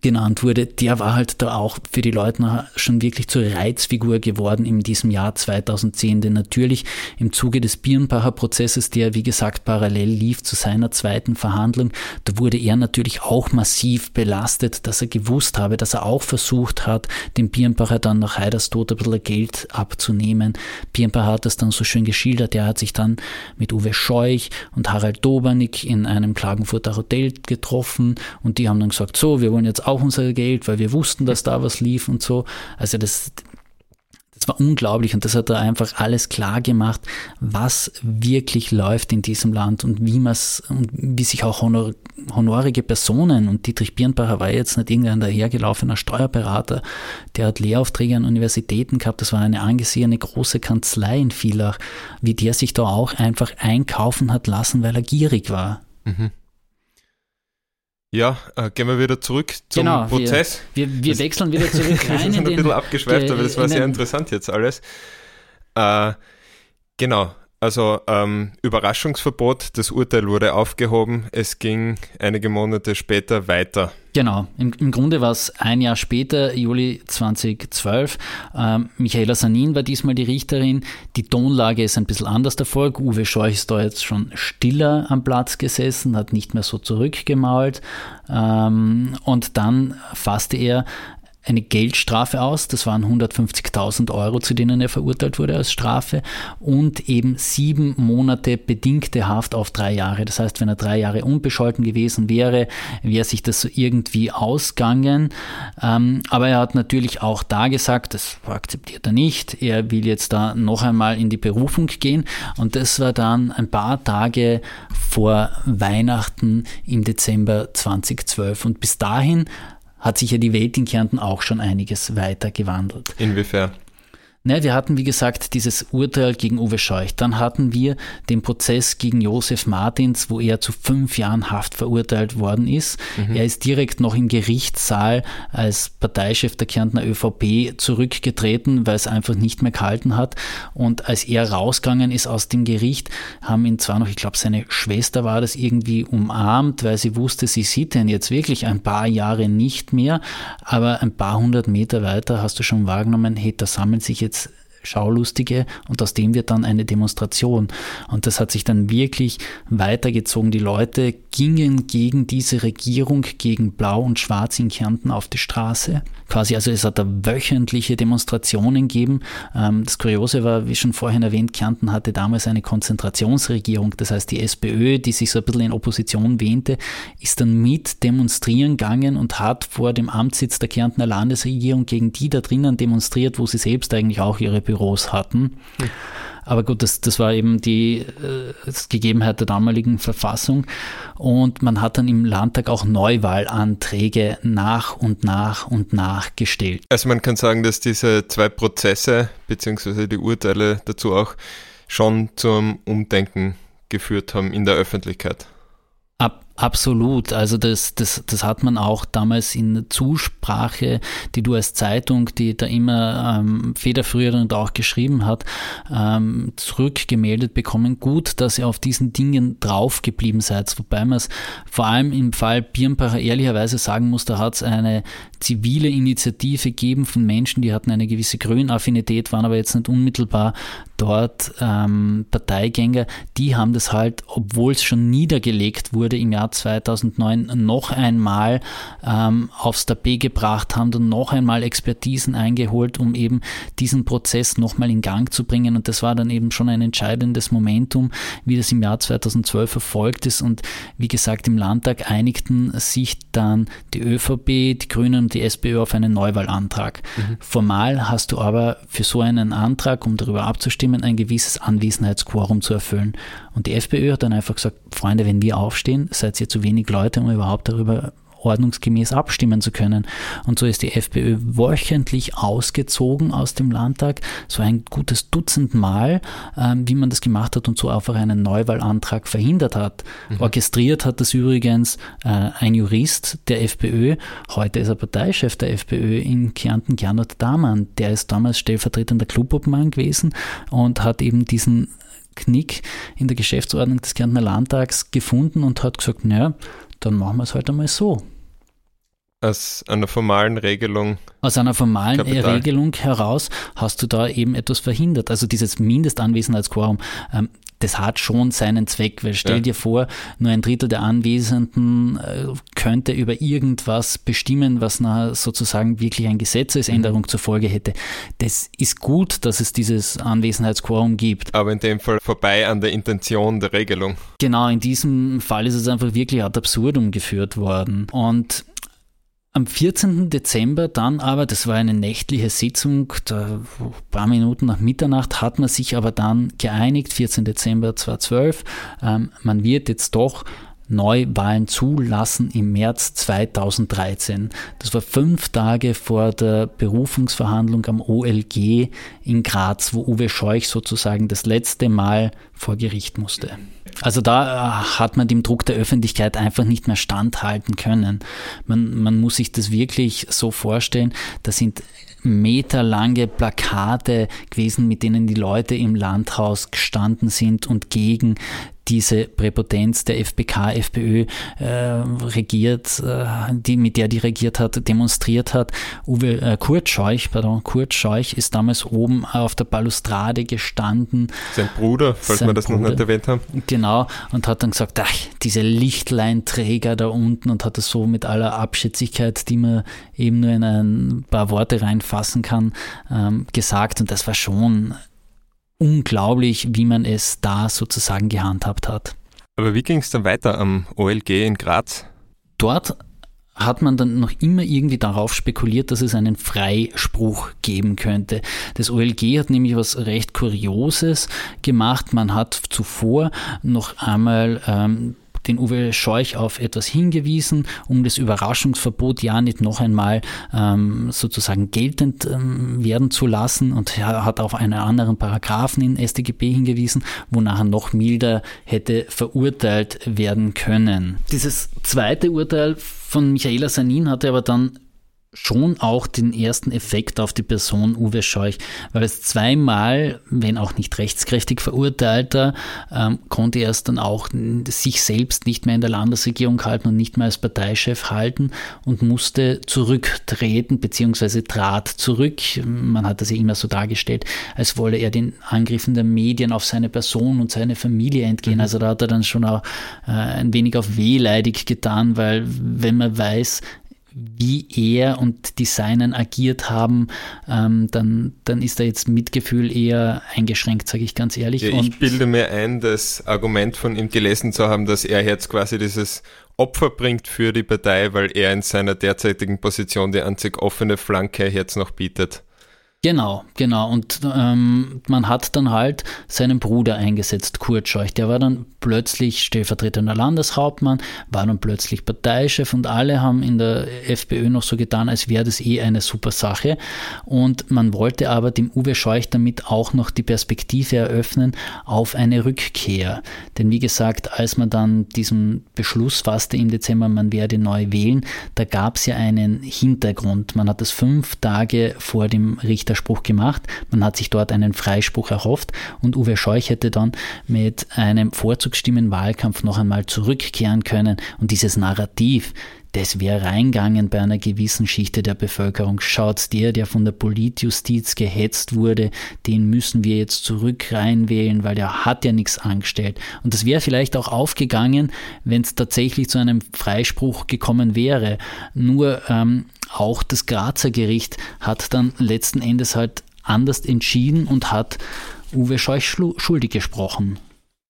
genannt wurde, der war halt da auch für die Leute schon wirklich zur Reizfigur geworden in diesem Jahr 2010. Denn natürlich im Zuge des Birnbacher Prozesses, der wie gesagt parallel lief zu seiner zweiten Verhandlung, da wurde er natürlich auch massiv belastet, dass er gewusst habe, dass er auch versucht hat, dem Birnbacher dann nach Heiders Tod ein bisschen Geld abzunehmen. Birnbacher hat das dann so schön geschildert, er hat sich dann mit Uwe Scheuch und Harald Dobernick in einem Klagenfurter Hotel getroffen und die haben dann gesagt, so, wir wollen jetzt auch unser Geld, weil wir wussten, dass da was lief und so. Also das, das war unglaublich und das hat da einfach alles klar gemacht, was wirklich läuft in diesem Land und wie man und wie sich auch honor, honorige Personen und Dietrich Birnbacher war jetzt nicht irgendein dahergelaufener Steuerberater, der hat Lehraufträge an Universitäten gehabt, das war eine angesehene große Kanzlei in Villach, wie der sich da auch einfach einkaufen hat lassen, weil er gierig war. Mhm. Ja, äh, gehen wir wieder zurück zum genau, Prozess. Wir, wir, wir wechseln wieder zurück rein. wir sind ein bisschen abgeschweift, aber das war sehr interessant jetzt alles. Äh, genau, also ähm, Überraschungsverbot, das Urteil wurde aufgehoben, es ging einige Monate später weiter. Genau, im, im Grunde war es ein Jahr später, Juli 2012. Ähm, Michaela Sanin war diesmal die Richterin. Die Tonlage ist ein bisschen anders der Volk. Uwe Scheuch ist da jetzt schon stiller am Platz gesessen, hat nicht mehr so zurückgemalt. Ähm, und dann fasste er eine Geldstrafe aus, das waren 150.000 Euro, zu denen er verurteilt wurde als Strafe und eben sieben Monate bedingte Haft auf drei Jahre. Das heißt, wenn er drei Jahre unbescholten gewesen wäre, wäre sich das so irgendwie ausgangen. Ähm, aber er hat natürlich auch da gesagt, das akzeptiert er nicht. Er will jetzt da noch einmal in die Berufung gehen und das war dann ein paar Tage vor Weihnachten im Dezember 2012 und bis dahin hat sich ja die Welt in Kärnten auch schon einiges weiter gewandelt. Inwiefern? Ne, wir hatten, wie gesagt, dieses Urteil gegen Uwe Scheuch. Dann hatten wir den Prozess gegen Josef Martins, wo er zu fünf Jahren Haft verurteilt worden ist. Mhm. Er ist direkt noch im Gerichtssaal als Parteichef der Kärntner ÖVP zurückgetreten, weil es einfach nicht mehr gehalten hat. Und als er rausgegangen ist aus dem Gericht, haben ihn zwar noch, ich glaube, seine Schwester war das irgendwie umarmt, weil sie wusste, sie sieht ihn jetzt wirklich ein paar Jahre nicht mehr. Aber ein paar hundert Meter weiter hast du schon wahrgenommen, hey, da sammeln sich jetzt Schaulustige und aus dem wird dann eine Demonstration. Und das hat sich dann wirklich weitergezogen. Die Leute gingen gegen diese Regierung, gegen Blau und Schwarz in Kärnten auf die Straße. Quasi, also es hat da wöchentliche Demonstrationen gegeben. Ähm, das Kuriose war, wie schon vorhin erwähnt, Kärnten hatte damals eine Konzentrationsregierung. Das heißt, die SPÖ, die sich so ein bisschen in Opposition wähnte, ist dann mit demonstrieren gegangen und hat vor dem Amtssitz der Kärntner Landesregierung gegen die da drinnen demonstriert, wo sie selbst eigentlich auch ihre Büros hatten. Hm. Aber gut, das, das war eben die äh, Gegebenheit der damaligen Verfassung. Und man hat dann im Landtag auch Neuwahlanträge nach und nach und nach gestellt. Also man kann sagen, dass diese zwei Prozesse beziehungsweise die Urteile dazu auch schon zum Umdenken geführt haben in der Öffentlichkeit. Ab, Absolut. Also das, das, das hat man auch damals in Zusprache, die du als Zeitung, die da immer ähm, federführend auch geschrieben hat, ähm, zurückgemeldet bekommen. Gut, dass ihr auf diesen Dingen drauf geblieben seid. Wobei man es vor allem im Fall Birnbacher ehrlicherweise sagen muss, da hat es eine zivile Initiative gegeben von Menschen, die hatten eine gewisse Grünaffinität, waren aber jetzt nicht unmittelbar dort ähm, Parteigänger. Die haben das halt, obwohl es schon niedergelegt wurde im Jahr Jahr 2009 noch einmal ähm, aufs Tapet gebracht haben und noch einmal Expertisen eingeholt, um eben diesen Prozess nochmal in Gang zu bringen. Und das war dann eben schon ein entscheidendes Momentum, wie das im Jahr 2012 erfolgt ist. Und wie gesagt, im Landtag einigten sich dann die ÖVP, die Grünen und die SPÖ auf einen Neuwahlantrag. Mhm. Formal hast du aber für so einen Antrag, um darüber abzustimmen, ein gewisses Anwesenheitsquorum zu erfüllen. Und die FPÖ hat dann einfach gesagt, Freunde, wenn wir aufstehen, seid ihr zu wenig Leute, um überhaupt darüber ordnungsgemäß abstimmen zu können. Und so ist die FPÖ wöchentlich ausgezogen aus dem Landtag, so ein gutes Dutzend Mal, ähm, wie man das gemacht hat und so einfach einen Neuwahlantrag verhindert hat. Mhm. Orchestriert hat das übrigens äh, ein Jurist der FPÖ, heute ist er Parteichef der FPÖ in Kärnten, Gernot Damann. Der ist damals stellvertretender Clubobmann gewesen und hat eben diesen Knick in der Geschäftsordnung des Kärntner Landtags gefunden und hat gesagt, naja, dann machen wir es halt einmal so. Aus einer formalen Regelung. Aus einer formalen Kapital. Regelung heraus hast du da eben etwas verhindert. Also dieses Mindestanwesenheitsquorum, ähm, das hat schon seinen Zweck, weil stell ja. dir vor, nur ein Drittel der Anwesenden äh, könnte über irgendwas bestimmen, was nachher sozusagen wirklich eine Gesetzesänderung mhm. zur Folge hätte. Das ist gut, dass es dieses Anwesenheitsquorum gibt. Aber in dem Fall vorbei an der Intention der Regelung. Genau, in diesem Fall ist es einfach wirklich ad absurdum geführt worden. Und am 14. Dezember dann aber, das war eine nächtliche Sitzung, da, ein paar Minuten nach Mitternacht, hat man sich aber dann geeinigt, 14. Dezember 2012, ähm, man wird jetzt doch Neuwahlen zulassen im März 2013. Das war fünf Tage vor der Berufungsverhandlung am OLG in Graz, wo Uwe Scheuch sozusagen das letzte Mal vor Gericht musste. Also da äh, hat man dem Druck der Öffentlichkeit einfach nicht mehr standhalten können. Man, man muss sich das wirklich so vorstellen, da sind meterlange Plakate gewesen, mit denen die Leute im Landhaus gestanden sind und gegen diese Präpotenz der FPK, FPÖ äh, regiert, äh, die, mit der die regiert hat, demonstriert hat. Uwe äh, Kurt Scheuch, pardon, Kurt Scheuch ist damals oben auf der Balustrade gestanden. Sein Bruder, falls wir das Bruder, noch nicht erwähnt haben. Genau, und hat dann gesagt, ach, diese Lichtleinträger da unten und hat es so mit aller Abschätzigkeit, die man eben nur in ein paar Worte reinfassen kann, ähm, gesagt. Und das war schon unglaublich, wie man es da sozusagen gehandhabt hat. Aber wie ging es dann weiter am OLG in Graz? Dort hat man dann noch immer irgendwie darauf spekuliert, dass es einen Freispruch geben könnte. Das OLG hat nämlich was recht Kurioses gemacht. Man hat zuvor noch einmal ähm, den Uwe Scheuch auf etwas hingewiesen, um das Überraschungsverbot ja nicht noch einmal ähm, sozusagen geltend ähm, werden zu lassen und er hat auf einen anderen Paragraphen in StGB hingewiesen, wo nachher noch milder hätte verurteilt werden können. Dieses zweite Urteil von Michaela Sanin hatte aber dann schon auch den ersten Effekt auf die Person Uwe Scheuch, weil es zweimal, wenn auch nicht rechtskräftig verurteilter, ähm, konnte er es dann auch sich selbst nicht mehr in der Landesregierung halten und nicht mehr als Parteichef halten und musste zurücktreten bzw. trat zurück. Man hat das ja immer so dargestellt, als wolle er den Angriffen der Medien auf seine Person und seine Familie entgehen. Mhm. Also da hat er dann schon auch äh, ein wenig auf wehleidig getan, weil wenn man weiß, wie er und die Seinen agiert haben, ähm, dann, dann ist da jetzt Mitgefühl eher eingeschränkt, sage ich ganz ehrlich. Ja, ich bilde mir ein, das Argument von ihm gelesen zu haben, dass er jetzt quasi dieses Opfer bringt für die Partei, weil er in seiner derzeitigen Position die einzig offene Flanke jetzt noch bietet. Genau, genau. Und ähm, man hat dann halt seinen Bruder eingesetzt, Kurt Scheuch. Der war dann plötzlich stellvertretender Landeshauptmann, war dann plötzlich Parteichef und alle haben in der FPÖ noch so getan, als wäre das eh eine super Sache. Und man wollte aber dem Uwe Scheuch damit auch noch die Perspektive eröffnen auf eine Rückkehr. Denn wie gesagt, als man dann diesen Beschluss fasste im Dezember, man werde neu wählen, da gab es ja einen Hintergrund. Man hat das fünf Tage vor dem Richter Richterspruch gemacht. Man hat sich dort einen Freispruch erhofft und Uwe Scheuch hätte dann mit einem Vorzugsstimmenwahlkampf noch einmal zurückkehren können und dieses Narrativ, das wäre reingegangen bei einer gewissen Schichte der Bevölkerung. Schaut, der, der von der Politjustiz gehetzt wurde, den müssen wir jetzt zurück reinwählen, weil der hat ja nichts angestellt. Und das wäre vielleicht auch aufgegangen, wenn es tatsächlich zu einem Freispruch gekommen wäre. Nur ähm, auch das Grazer Gericht hat dann letzten Endes halt anders entschieden und hat Uwe Scheuch schuldig gesprochen.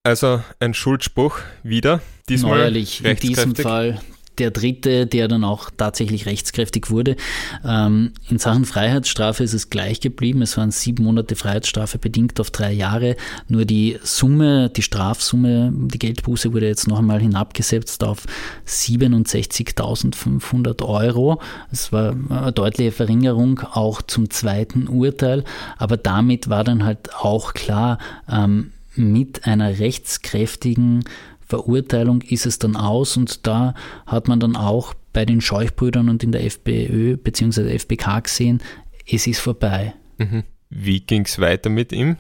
Also ein Schuldspruch wieder. Diesmal Neuerlich, in diesem Fall der dritte, der dann auch tatsächlich rechtskräftig wurde. Ähm, in Sachen Freiheitsstrafe ist es gleich geblieben. Es waren sieben Monate Freiheitsstrafe bedingt auf drei Jahre. Nur die Summe, die Strafsumme, die Geldbuße wurde jetzt noch einmal hinabgesetzt auf 67.500 Euro. Es war eine deutliche Verringerung auch zum zweiten Urteil. Aber damit war dann halt auch klar, ähm, mit einer rechtskräftigen Verurteilung ist es dann aus und da hat man dann auch bei den Scheuchbrüdern und in der FPÖ bzw. FPK gesehen, es ist vorbei. Mhm. Wie ging es weiter mit ihm?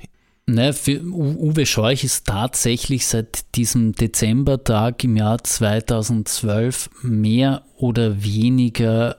Ne, für Uwe Scheuch ist tatsächlich seit diesem Dezembertag im Jahr 2012 mehr oder weniger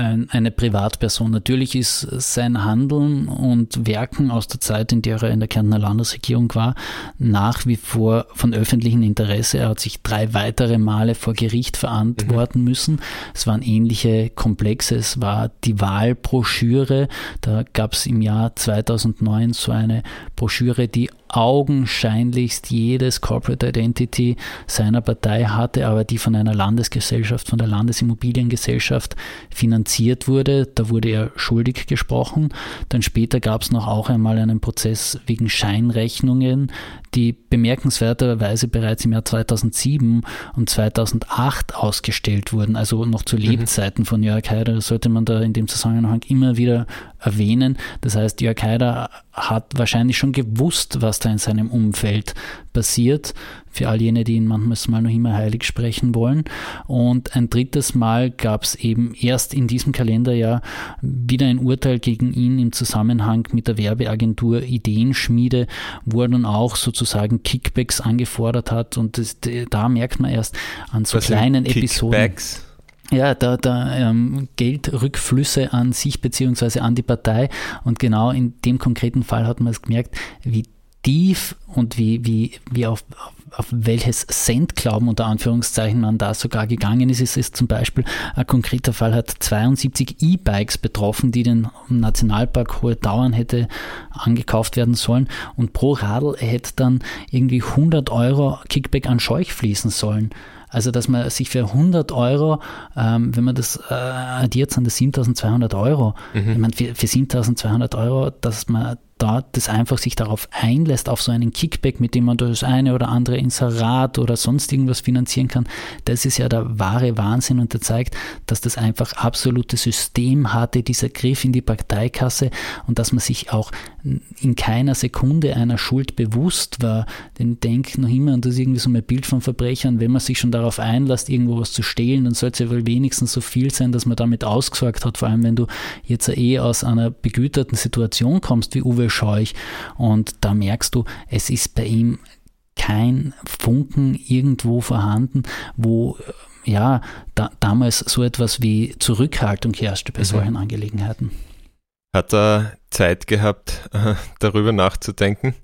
eine Privatperson. Natürlich ist sein Handeln und Werken aus der Zeit, in der er in der Kärntner Landesregierung war, nach wie vor von öffentlichem Interesse. Er hat sich drei weitere Male vor Gericht verantworten mhm. müssen. Es waren ähnliche Komplexe. Es war die Wahlbroschüre. Da gab es im Jahr 2009 so eine Broschüre, die augenscheinlichst jedes Corporate Identity seiner Partei hatte, aber die von einer Landesgesellschaft, von der Landesimmobiliengesellschaft finanziert wurde. Da wurde er schuldig gesprochen. Dann später gab es noch auch einmal einen Prozess wegen Scheinrechnungen, die bemerkenswerterweise bereits im Jahr 2007 und 2008 ausgestellt wurden, also noch zu mhm. Lebzeiten von Jörg Haider. Sollte man da in dem Zusammenhang immer wieder erwähnen. Das heißt, Jörg Haider hat wahrscheinlich schon gewusst, was da in seinem Umfeld passiert. Für all jene, die ihn manchmal noch immer heilig sprechen wollen. Und ein drittes Mal gab es eben erst in diesem Kalenderjahr wieder ein Urteil gegen ihn im Zusammenhang mit der Werbeagentur Ideenschmiede, wo er dann auch sozusagen Kickbacks angefordert hat. Und das, da merkt man erst an so was kleinen Episoden. Ja, da, da ähm, Geldrückflüsse an sich beziehungsweise an die Partei. Und genau in dem konkreten Fall hat man es gemerkt, wie tief und wie, wie, wie auf, auf welches Cent-Glauben unter Anführungszeichen man da sogar gegangen ist. Es ist zum Beispiel ein konkreter Fall hat 72 E-Bikes betroffen, die den Nationalpark Hohe Dauern hätte angekauft werden sollen und pro Radl hätte dann irgendwie 100 Euro Kickback an Scheuch fließen sollen. Also, dass man sich für 100 Euro, ähm, wenn man das äh, addiert, sind das 7200 Euro. Mhm. Ich meine, für, für 7200 Euro, dass man da das einfach sich darauf einlässt, auf so einen Kickback, mit dem man das eine oder andere Inserat oder sonst irgendwas finanzieren kann, das ist ja der wahre Wahnsinn und der zeigt, dass das einfach absolute System hatte, dieser Griff in die Parteikasse und dass man sich auch in keiner Sekunde einer Schuld bewusst war. Denn denk noch immer, und das ist irgendwie so ein Bild von Verbrechern, wenn man sich schon darauf einlässt, irgendwo was zu stehlen, dann sollte es ja wohl wenigstens so viel sein, dass man damit ausgesorgt hat, vor allem wenn du jetzt eh aus einer begüterten Situation kommst, wie Uwe Scheuch. Und da merkst du, es ist bei ihm kein Funken irgendwo vorhanden, wo ja da, damals so etwas wie Zurückhaltung herrschte bei mhm. solchen Angelegenheiten. Hat er Zeit gehabt, äh, darüber nachzudenken?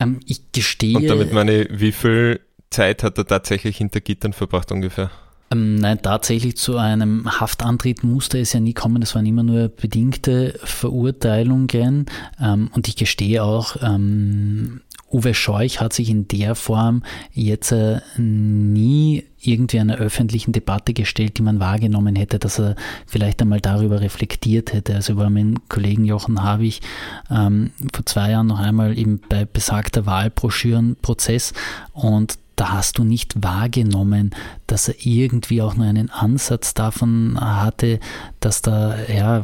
Ähm, ich gestehe. Und damit meine, wie viel Zeit hat er tatsächlich hinter Gittern verbracht ungefähr? Ähm, nein, tatsächlich zu einem Haftantritt musste es ja nie kommen. Es waren immer nur bedingte Verurteilungen. Ähm, und ich gestehe auch, ähm, Uwe Scheuch hat sich in der Form jetzt äh, nie irgendwie einer öffentlichen Debatte gestellt, die man wahrgenommen hätte, dass er vielleicht einmal darüber reflektiert hätte. Also über meinen Kollegen Jochen Habich ähm, vor zwei Jahren noch einmal eben bei besagter Wahlbroschürenprozess und da hast du nicht wahrgenommen, dass er irgendwie auch nur einen Ansatz davon hatte, dass da ja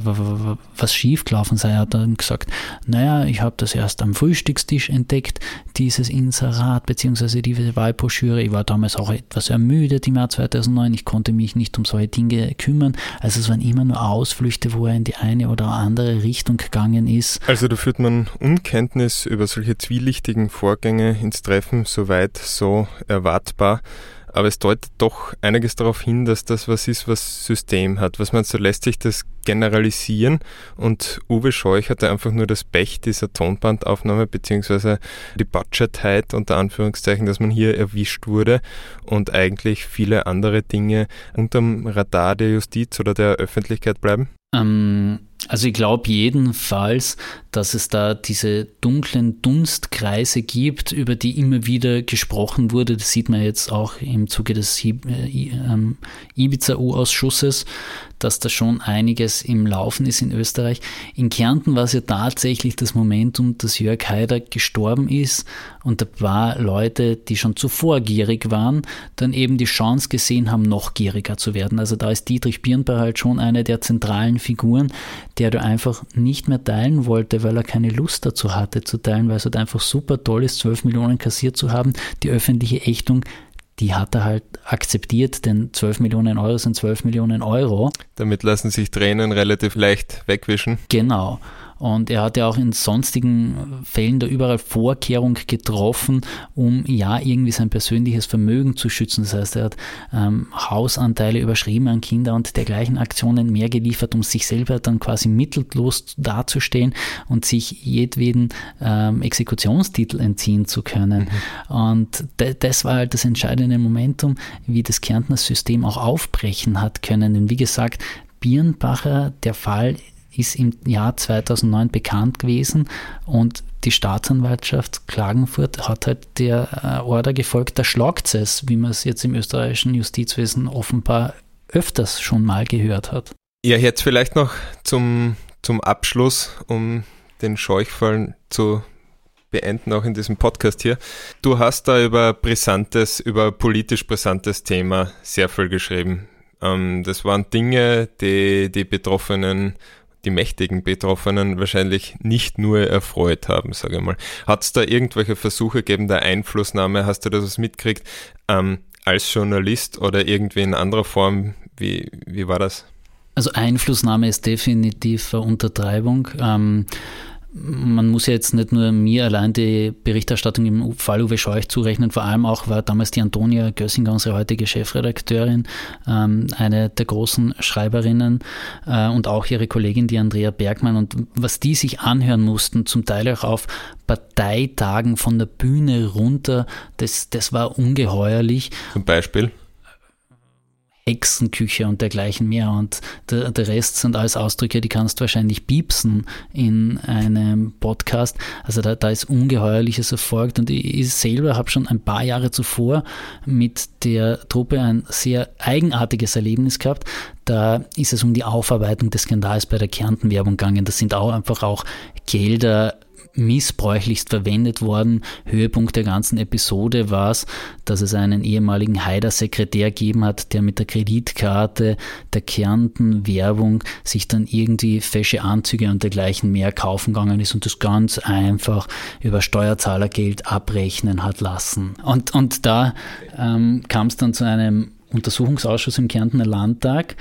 was schiefgelaufen sei. Er hat dann gesagt, naja, ich habe das erst am Frühstückstisch entdeckt, dieses Inserat bzw. diese Wahlbroschüre. Ich war damals auch etwas ermüdet im Jahr 2009. Ich konnte mich nicht um solche Dinge kümmern. Also es waren immer nur Ausflüchte, wo er in die eine oder andere Richtung gegangen ist. Also da führt man Unkenntnis über solche zwielichtigen Vorgänge ins Treffen, soweit so erwartbar. Aber es deutet doch einiges darauf hin, dass das was ist, was System hat. Was man so lässt sich das generalisieren und Uwe Scheuch hatte einfach nur das Pech dieser Tonbandaufnahme beziehungsweise die Budgetheit unter Anführungszeichen, dass man hier erwischt wurde und eigentlich viele andere Dinge unterm Radar der Justiz oder der Öffentlichkeit bleiben? Ähm, Also ich glaube jedenfalls, dass es da diese dunklen Dunstkreise gibt, über die immer wieder gesprochen wurde. Das sieht man jetzt auch im Zuge des äh, ähm, Ibiza-U-Ausschusses, dass da schon einiges im Laufen ist in Österreich. In Kärnten war es ja tatsächlich das Momentum, dass Jörg Haider gestorben ist und ein paar Leute, die schon zuvor gierig waren, dann eben die Chance gesehen haben, noch gieriger zu werden. Also da ist Dietrich Birnbacher halt schon eine der zentralen Figuren, der du einfach nicht mehr teilen wollte, weil er keine Lust dazu hatte zu teilen, weil es halt einfach super toll ist, 12 Millionen kassiert zu haben. Die öffentliche Ächtung die hat er halt akzeptiert, denn 12 Millionen Euro sind 12 Millionen Euro. Damit lassen sich Tränen relativ leicht wegwischen. Genau. Und er hat ja auch in sonstigen Fällen da überall Vorkehrung getroffen, um ja irgendwie sein persönliches Vermögen zu schützen. Das heißt, er hat ähm, Hausanteile überschrieben an Kinder und dergleichen Aktionen mehr geliefert, um sich selber dann quasi mittellos darzustellen und sich jedweden ähm, Exekutionstitel entziehen zu können. Mhm. Und das war halt das entscheidende Momentum, wie das Kärntner System auch aufbrechen hat können. Denn wie gesagt, Birnbacher, der Fall ist im Jahr 2009 bekannt gewesen und die Staatsanwaltschaft Klagenfurt hat halt der äh, Order gefolgt, da schlagt es, wie man es jetzt im österreichischen Justizwesen offenbar öfters schon mal gehört hat. Ja, jetzt vielleicht noch zum, zum Abschluss, um den Scheuchfall zu beenden, auch in diesem Podcast hier. Du hast da über brisantes, über politisch brisantes Thema sehr viel geschrieben. Ähm, das waren Dinge, die die Betroffenen die mächtigen Betroffenen wahrscheinlich nicht nur erfreut haben, sage ich mal. Hat es da irgendwelche Versuche gegeben der Einflussnahme? Hast du das mitgekriegt ähm, als Journalist oder irgendwie in anderer Form? Wie, wie war das? Also Einflussnahme ist definitiv eine Untertreibung. Ähm, man muss ja jetzt nicht nur mir allein die Berichterstattung im Fall Uwe Scheuch zurechnen, vor allem auch war damals die Antonia Gössinger, unsere heutige Chefredakteurin, ähm, eine der großen Schreiberinnen äh, und auch ihre Kollegin, die Andrea Bergmann. Und was die sich anhören mussten, zum Teil auch auf Parteitagen von der Bühne runter, das, das war ungeheuerlich. Zum Beispiel? Hexenküche und dergleichen mehr. Und der, der Rest sind alles Ausdrücke, die kannst du wahrscheinlich piepsen in einem Podcast. Also da, da ist Ungeheuerliches erfolgt. Und ich selber habe schon ein paar Jahre zuvor mit der Truppe ein sehr eigenartiges Erlebnis gehabt. Da ist es um die Aufarbeitung des Skandals bei der Kärnten-Werbung gegangen. Das sind auch einfach auch Gelder missbräuchlichst verwendet worden. Höhepunkt der ganzen Episode war es, dass es einen ehemaligen Haider-Sekretär gegeben hat, der mit der Kreditkarte der Kärnten Werbung sich dann irgendwie fesche Anzüge und dergleichen mehr kaufen gegangen ist und das ganz einfach über Steuerzahlergeld abrechnen hat lassen. Und, und da ähm, kam es dann zu einem Untersuchungsausschuss im Kärntner Landtag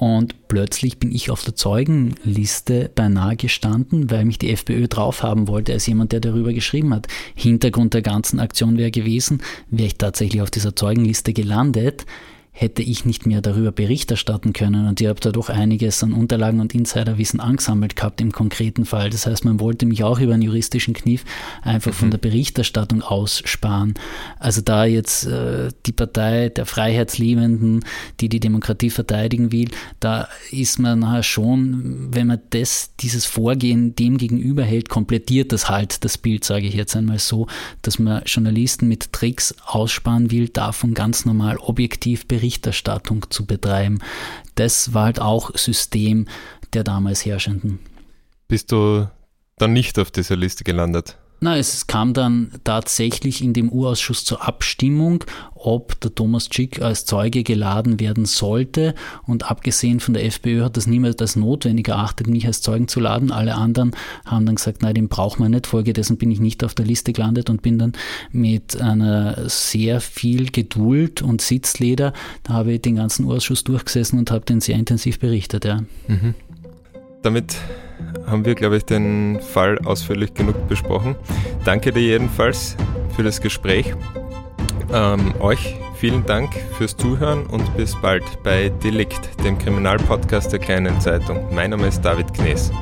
und plötzlich bin ich auf der Zeugenliste beinahe gestanden, weil mich die FPÖ drauf haben wollte, als jemand, der darüber geschrieben hat. Hintergrund der ganzen Aktion wäre gewesen, wäre ich tatsächlich auf dieser Zeugenliste gelandet, hätte ich nicht mehr darüber Bericht erstatten können. Und ich habe da doch einiges an Unterlagen und Insiderwissen angesammelt gehabt im konkreten Fall. Das heißt, man wollte mich auch über einen juristischen Kniff einfach mhm. von der Berichterstattung aussparen. Also da jetzt äh, die Partei der Freiheitsliebenden, die die Demokratie verteidigen will, da ist man nachher schon, wenn man das, dieses Vorgehen dem gegenüber hält, komplettiert das halt das Bild, sage ich jetzt einmal so, dass man Journalisten mit Tricks aussparen will, davon ganz normal objektiv berichten Berichterstattung zu betreiben. Das war halt auch System der damals Herrschenden. Bist du dann nicht auf dieser Liste gelandet? Na, es kam dann tatsächlich in dem Urausschuss zur Abstimmung, ob der Thomas Schick als Zeuge geladen werden sollte. Und abgesehen von der FPÖ hat das niemand als notwendig erachtet, mich als Zeugen zu laden. Alle anderen haben dann gesagt, nein, den braucht man nicht. Folgedessen bin ich nicht auf der Liste gelandet und bin dann mit einer sehr viel Geduld und Sitzleder, da habe ich den ganzen Urausschuss durchgesessen und habe den sehr intensiv berichtet. Ja. Mhm. Damit haben wir, glaube ich, den Fall ausführlich genug besprochen. Danke dir jedenfalls für das Gespräch. Ähm, euch vielen Dank fürs Zuhören und bis bald bei Delikt, dem Kriminalpodcast der kleinen Zeitung. Mein Name ist David Knees.